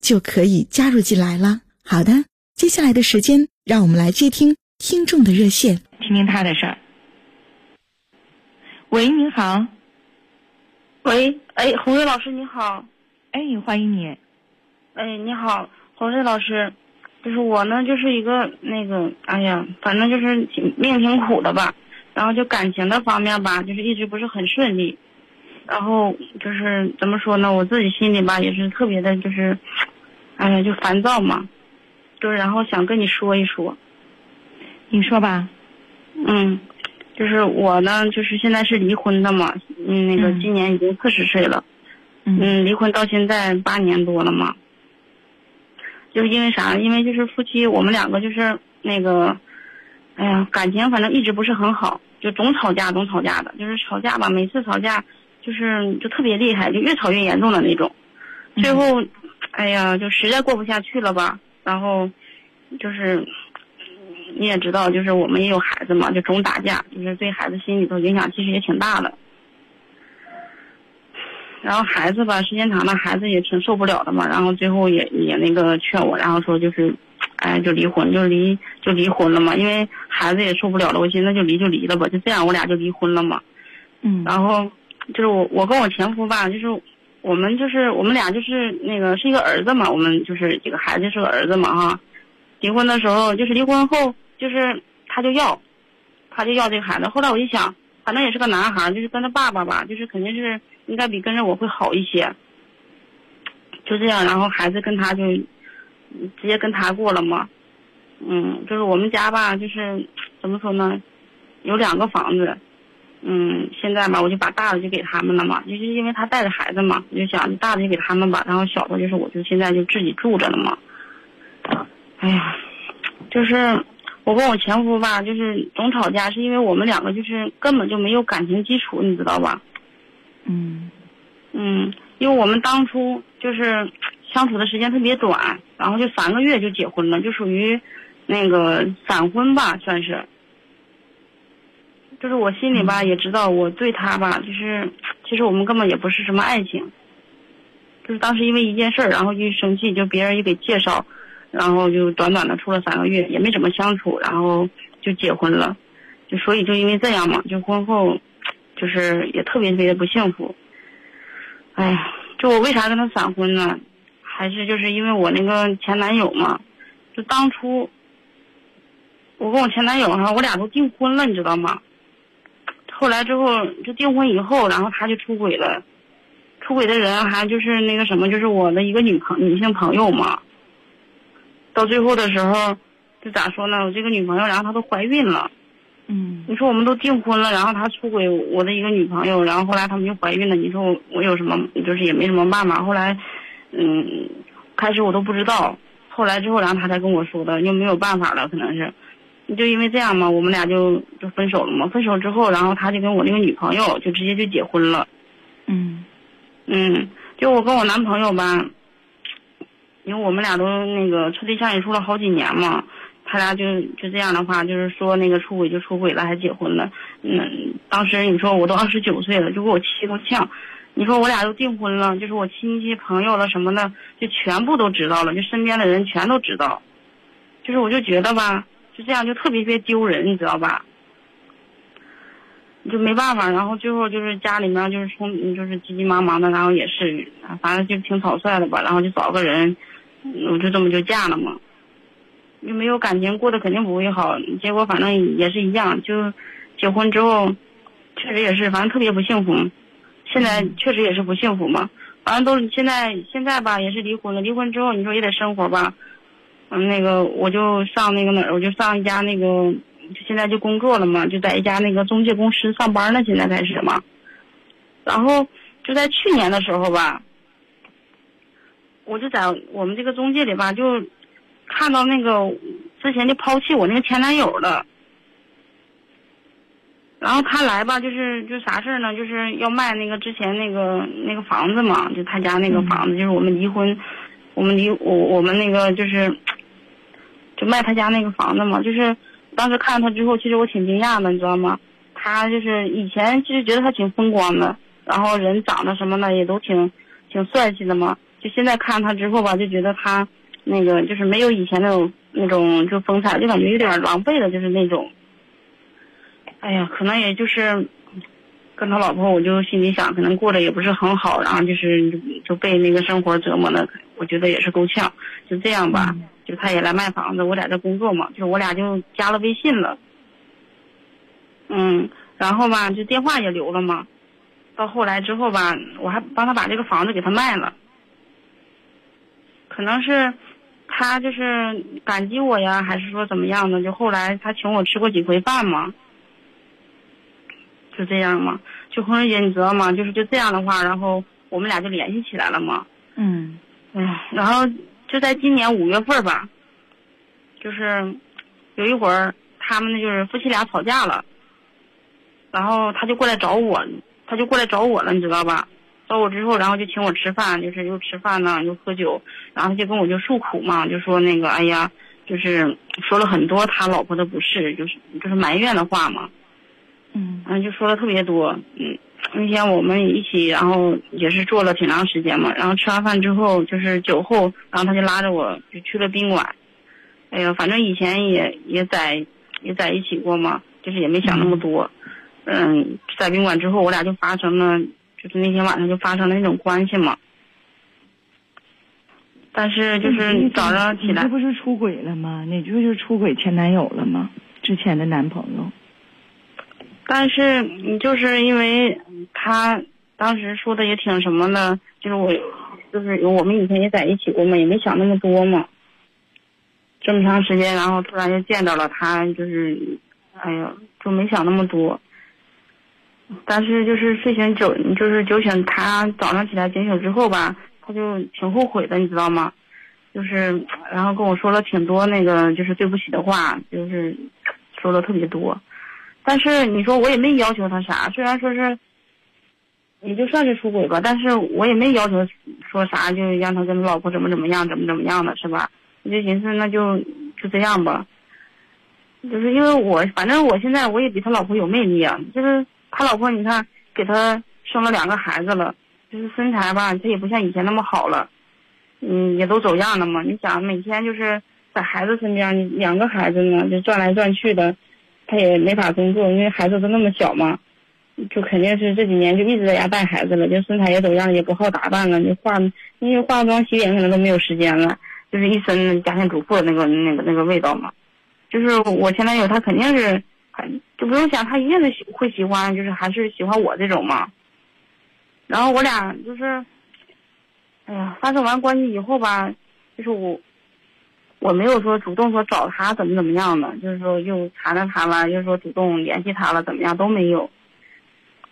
就可以加入进来了。好的，接下来的时间，让我们来接听听众的热线，听听他的事儿。喂，您好。喂，哎，红瑞老师你好。哎，欢迎你。哎，你好，红瑞老师。就是我呢，就是一个那个，哎呀，反正就是命挺苦的吧。然后就感情的方面吧，就是一直不是很顺利。然后就是怎么说呢，我自己心里吧也是特别的，就是，哎呀，就烦躁嘛。就是然后想跟你说一说，你说吧。嗯，就是我呢，就是现在是离婚的嘛。嗯，那个今年已经四十岁了。嗯，离婚到现在八年多了嘛。就是因为啥？因为就是夫妻，我们两个就是那个，哎呀，感情反正一直不是很好，就总吵架，总吵架的。就是吵架吧，每次吵架就是就特别厉害，就越吵越严重的那种。最后，哎呀，就实在过不下去了吧。然后，就是你也知道，就是我们也有孩子嘛，就总打架，就是对孩子心里头影响其实也挺大的。然后孩子吧，时间长了，孩子也挺受不了的嘛。然后最后也也那个劝我，然后说就是，哎，就离婚，就离就离婚了嘛。因为孩子也受不了了，我寻思那就离就离了吧，就这样我俩就离婚了嘛。嗯。然后就是我我跟我前夫吧，就是我们就是我们俩就是那个是一个儿子嘛，我们就是这个孩子是个儿子嘛哈。离婚的时候就是离婚后就是他就要，他就要这个孩子。后来我一想，反正也是个男孩，就是跟他爸爸吧，就是肯定是。应该比跟着我会好一些，就这样，然后孩子跟他就直接跟他过了嘛，嗯，就是我们家吧，就是怎么说呢，有两个房子，嗯，现在吧，我就把大的就给他们了嘛，就是因为他带着孩子嘛，我就想大的就给他们吧，然后小的就是我就现在就自己住着了嘛，哎呀，就是我跟我前夫吧，就是总吵架，是因为我们两个就是根本就没有感情基础，你知道吧？嗯，嗯，因为我们当初就是相处的时间特别短，然后就三个月就结婚了，就属于那个闪婚吧，算是。就是我心里吧也知道，我对他吧，就是其实我们根本也不是什么爱情，就是当时因为一件事儿，然后就生气，就别人也给介绍，然后就短短的处了三个月，也没怎么相处，然后就结婚了，就所以就因为这样嘛，就婚后。就是也特别特别的不幸福，哎呀，就我为啥跟他闪婚呢？还是就是因为我那个前男友嘛，就当初我跟我前男友哈，我俩都订婚了，你知道吗？后来之后就订婚以后，然后他就出轨了，出轨的人还就是那个什么，就是我的一个女朋女性朋友嘛。到最后的时候，就咋说呢？我这个女朋友，然后她都怀孕了。嗯，你说我们都订婚了，然后他出轨我的一个女朋友，然后后来他们就怀孕了。你说我我有什么，就是也没什么办法。后来，嗯，开始我都不知道，后来之后，然后他才跟我说的，又没有办法了，可能是，就因为这样嘛，我们俩就就分手了嘛。分手之后，然后他就跟我那个女朋友就直接就结婚了。嗯，嗯，就我跟我男朋友吧，因为我们俩都那个处对象也处了好几年嘛。他俩就就这样的话，就是说那个出轨就出轨了，还结婚了。嗯，当时你说我都二十九岁了，就给我气够呛。你说我俩都订婚了，就是我亲戚朋友了什么的，就全部都知道了，就身边的人全都知道。就是我就觉得吧，就这样就特别特别丢人，你知道吧？就没办法，然后最后就是家里面就是从就是急急忙忙的，然后也是反正就挺草率的吧，然后就找个人。我就这么就嫁了嘛。又没有感情，过得肯定不会好。结果反正也是一样，就结婚之后，确实也是，反正特别不幸福。现在确实也是不幸福嘛。反正都现在现在吧，也是离婚了。离婚之后，你说也得生活吧。嗯，那个我就上那个哪儿，我就上一家那个，现在就工作了嘛，就在一家那个中介公司上班呢。现在开始嘛。然后就在去年的时候吧，我就在我们这个中介里吧，就看到那个之前就抛弃我那个前男友了。然后他来吧，就是就啥事儿呢？就是要卖那个之前那个那个房子嘛，就他家那个房子，就是我们离婚，我们离我我们那个就是就卖他家那个房子嘛。就是当时看到他之后，其实我挺惊讶的，你知道吗？他就是以前其实觉得他挺风光的，然后人长得什么的也都挺挺帅气的嘛。就现在看他之后吧，就觉得他那个就是没有以前那种那种就风采，就感觉有点狼狈的，就是那种。哎呀，可能也就是跟他老婆，我就心里想，可能过得也不是很好，然后就是就被那个生活折磨的，我觉得也是够呛。就这样吧，就他也来卖房子，我在这工作嘛，就我俩就加了微信了。嗯，然后吧，就电话也留了嘛。到后来之后吧，我还帮他把这个房子给他卖了。可能是他就是感激我呀，还是说怎么样的？就后来他请我吃过几回饭嘛。就这样嘛，就红瑞姐，你知道吗？就是就这样的话，然后我们俩就联系起来了嘛。嗯，哎，然后就在今年五月份吧，就是有一会儿他们就是夫妻俩吵架了，然后他就过来找我，他就过来找我了，你知道吧？找我之后，然后就请我吃饭，就是又吃饭呢，又喝酒，然后他就跟我就诉苦嘛，就说那个，哎呀，就是说了很多他老婆的不是，就是就是埋怨的话嘛。嗯，嗯，就说了特别多，嗯，那天我们一起，然后也是坐了挺长时间嘛，然后吃完饭之后就是酒后，然后他就拉着我就去了宾馆，哎呀，反正以前也也在也在一起过嘛，就是也没想那么多，嗯，在宾馆之后我俩就发生了，就是那天晚上就发生了那种关系嘛，但是就是早上起来，这不是出轨了吗？你这不就是出轨前男友了吗？之前的男朋友。但是你就是因为他当时说的也挺什么的，就是我，就是我们以前也在一起过嘛，也没想那么多嘛。这么长时间，然后突然就见到了他，就是，哎呀，就没想那么多。但是就是睡醒酒，就是酒醒，他早上起来警醒之后吧，他就挺后悔的，你知道吗？就是，然后跟我说了挺多那个就是对不起的话，就是说的特别多。但是你说我也没要求他啥，虽然说是，也就算是出轨吧，但是我也没要求说啥，就让他跟他老婆怎么怎么样，怎么怎么样的，是吧？我就寻思那就就这样吧。就是因为我反正我现在我也比他老婆有魅力啊，就是他老婆你看给他生了两个孩子了，就是身材吧，他也不像以前那么好了，嗯，也都走样了嘛。你想每天就是在孩子身边，两个孩子呢就转来转去的。他也没法工作，因为孩子都那么小嘛，就肯定是这几年就一直在家带孩子了，就身材也走样，也不好打扮了，就化，因为化妆洗脸可能都没有时间了，就是一身家庭主妇那个那个那个味道嘛。就是我前男友他肯定是，就不用想，他一定是会喜欢，就是还是喜欢我这种嘛。然后我俩就是，哎呀，发生完关系以后吧，就是我。我没有说主动说找他怎么怎么样的，就是说又缠着他了，又说主动联系他了，怎么样都没有。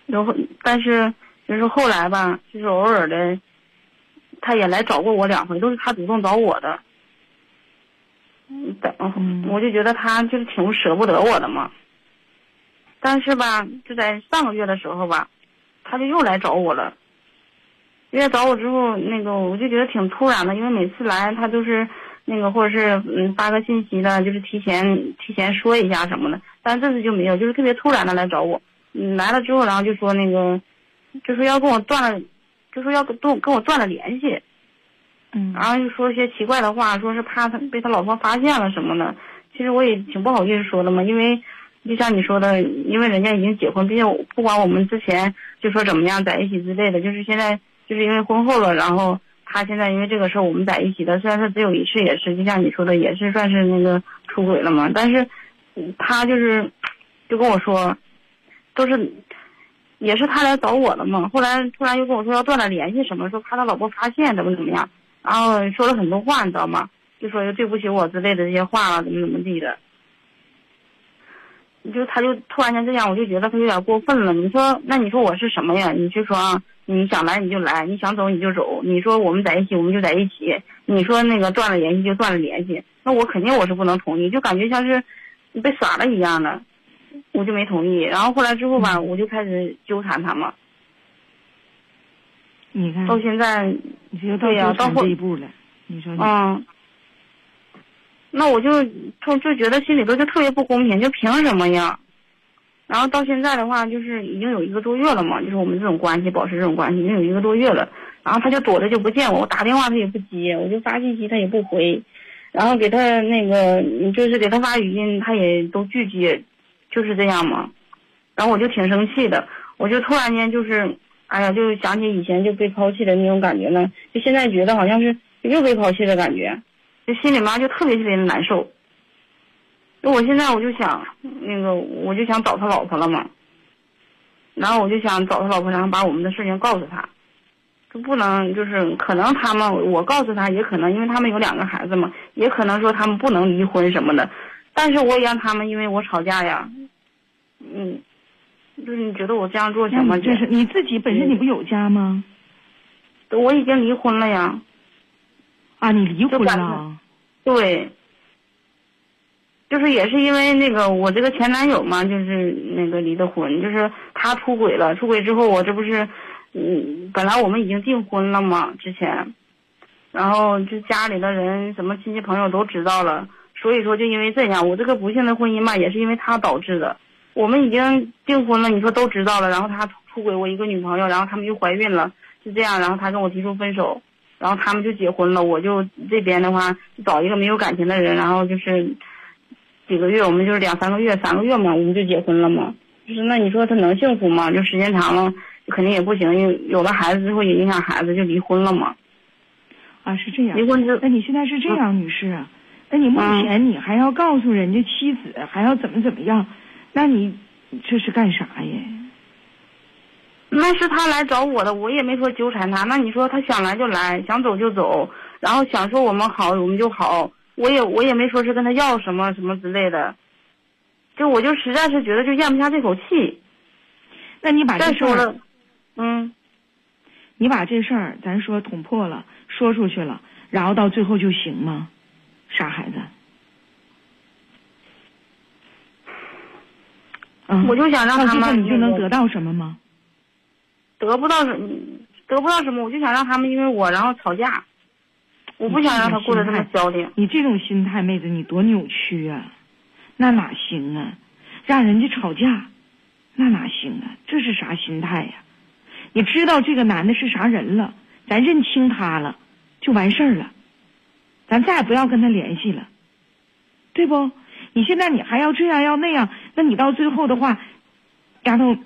然后，但是就是后来吧，就是偶尔的，他也来找过我两回，都是他主动找我的。等，我就觉得他就是挺舍不得我的嘛。但是吧，就在上个月的时候吧，他就又来找我了。又来找我之后，那个我就觉得挺突然的，因为每次来他都是。那个或者是嗯发个信息呢，就是提前提前说一下什么的，但这次就没有，就是特别突然的来找我，嗯来了之后，然后就说那个，就说要跟我断了，就说要跟跟我断了联系，嗯，然后就说一些奇怪的话，说是怕他被他老婆发现了什么的，其实我也挺不好意思说的嘛，因为就像你说的，因为人家已经结婚，毕竟不管我们之前就说怎么样在一起之类的，就是现在就是因为婚后了，然后。他现在因为这个事儿我们在一起的，虽然说只有一次，也是就像你说的，也是算是那个出轨了嘛。但是，他就是就跟我说，都是也是他来找我的嘛。后来突然又跟我说要断了联系什么，说怕他老婆发现怎么怎么样，然后说了很多话，你知道吗？就说对不起我之类的这些话了，怎么怎么地的。就他就突然间这样，我就觉得他有点过分了。你说，那你说我是什么呀？你就说啊，你想来你就来，你想走你就走。你说我们在一起，我们就在一起。你说那个断了联系就断了联系，那我肯定我是不能同意，就感觉像是被耍了一样的，我就没同意。然后后来之后吧，我就开始纠缠他嘛，你看，到现在，你这就到对呀纠缠到后这一步了。你说你，嗯，那我就就就觉得心里头就特别不公平，就凭什么呀？然后到现在的话，就是已经有一个多月了嘛，就是我们这种关系保持这种关系已经有一个多月了。然后他就躲着就不见我，我打电话他也不接，我就发信息他也不回，然后给他那个就是给他发语音他也都拒接，就是这样嘛。然后我就挺生气的，我就突然间就是，哎呀，就想起以前就被抛弃的那种感觉呢，就现在觉得好像是又被抛弃的感觉，就心里面就特别特别的难受。就我现在我就想，那个我就想找他老婆了嘛，然后我就想找他老婆，然后把我们的事情告诉他，就不能就是可能他们我告诉他，也可能因为他们有两个孩子嘛，也可能说他们不能离婚什么的，但是我也让他们因为我吵架呀，嗯，就是你觉得我这样做行吗？就是你自己本身你不有家吗？我已经离婚了呀，啊，你离婚了？对，就是也是因为那个我这个前男友嘛，就是那个离的婚，就是他出轨了，出轨之后我这不是，嗯，本来我们已经订婚了嘛，之前，然后就家里的人什么亲戚朋友都知道了，所以说就因为这样，我这个不幸的婚姻嘛，也是因为他导致的。我们已经订婚了，你说都知道了，然后他出轨我一个女朋友，然后他们又怀孕了，就这样，然后他跟我提出分手，然后他们就结婚了，我就这边的话就找一个没有感情的人，然后就是几个月，我们就是两三个月、三个月嘛，我们就结婚了嘛。就是那你说他能幸福吗？就时间长了肯定也不行，因为有了孩子之后也影响孩子，就离婚了嘛。啊，是这样离。婚之那你现在是这样，女士啊？那你目前你还要告诉人家妻子，还要怎么怎么样？那你这是干啥呀？那是他来找我的，我也没说纠缠他。那你说他想来就来，想走就走，然后想说我们好，我们就好。我也我也没说是跟他要什么什么之类的，就我就实在是觉得就咽不下这口气。那你把这事儿，嗯，你把这事儿咱说捅破了，说出去了，然后到最后就行吗？傻孩子。嗯，我就想让他们你就能得到什么吗？得不到什么，得不到什么，我就想让他们因为我然后吵架，我不想让他过得这么消停。你这种心态，妹子，你多扭曲啊！那哪行啊？让人家吵架，那哪行啊？这是啥心态呀、你知道这个男的是啥人了，咱认清他了，就完事儿了，咱再也不要跟他联系了，对不？你现在你还要这样要那样，那你到最后的话，丫头，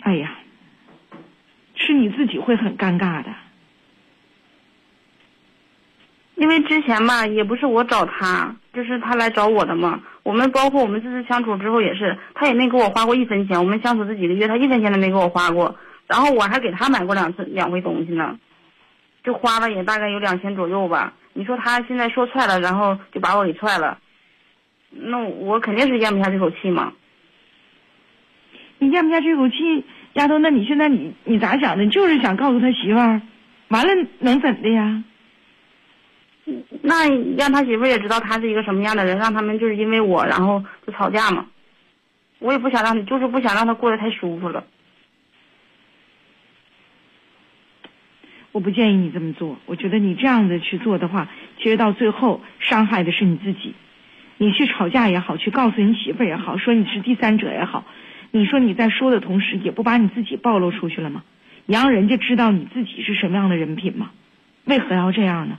哎呀，是你自己会很尴尬的。因为之前吧，也不是我找他，就是他来找我的嘛。我们包括我们这次相处之后也是，他也没给我花过一分钱。我们相处这几个月，他一分钱都没给我花过。然后我还给他买过两次两回东西呢，就花了也大概有两千左右吧。你说他现在说踹了，然后就把我给踹了，那我肯定是咽不下这口气嘛。你咽不下这口气，丫头，那你现在你你咋想的？就是想告诉他媳妇儿，完了能怎的呀？那让他媳妇儿也知道他是一个什么样的人，让他们就是因为我然后就吵架嘛。我也不想让你，就是不想让他过得太舒服了。我不建议你这么做。我觉得你这样子去做的话，其实到最后伤害的是你自己。你去吵架也好，去告诉你媳妇儿也好，说你是第三者也好，你说你在说的同时，也不把你自己暴露出去了吗？你让人家知道你自己是什么样的人品吗？为何要这样呢？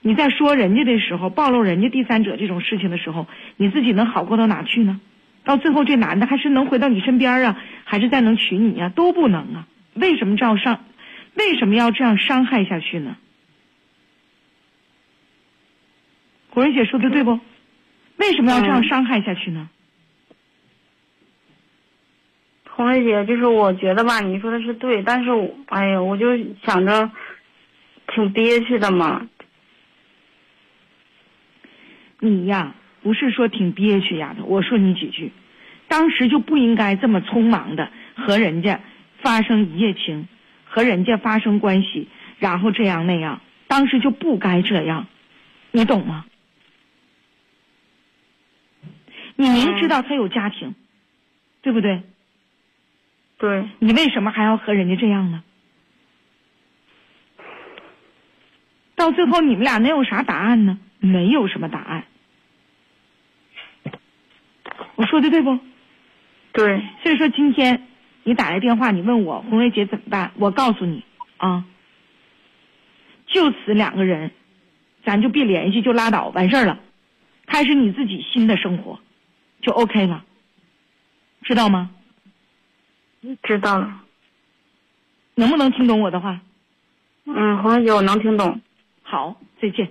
你在说人家的时候，暴露人家第三者这种事情的时候，你自己能好过到哪去呢？到最后，这男的还是能回到你身边啊，还是再能娶你呀、都不能啊！为什么这样伤？为什么要这样伤害下去呢？红瑞姐说的对不？为什么要这样伤害下去呢？红瑞姐，就是我觉得吧，你说的是对，但是我，哎呀，我就想着挺憋屈的嘛。你呀，不是说挺憋屈丫头，我说你几句，当时就不应该这么匆忙的和人家发生一夜情，和人家发生关系，然后这样那样，当时就不该这样，你懂吗？你明知道他有家庭，对不对？对，你为什么还要和人家这样呢？到最后你们俩能有啥答案呢？没有什么答案。我说的对不？对，所以说今天你打来电话，你问我红瑞姐怎么办？我告诉你啊，就此两个人，咱就别联系，就拉倒，完事儿了，开始你自己新的生活，就 OK 了，知道吗？知道了。能不能听懂我的话？嗯，红瑞姐，我能听懂。好，再见。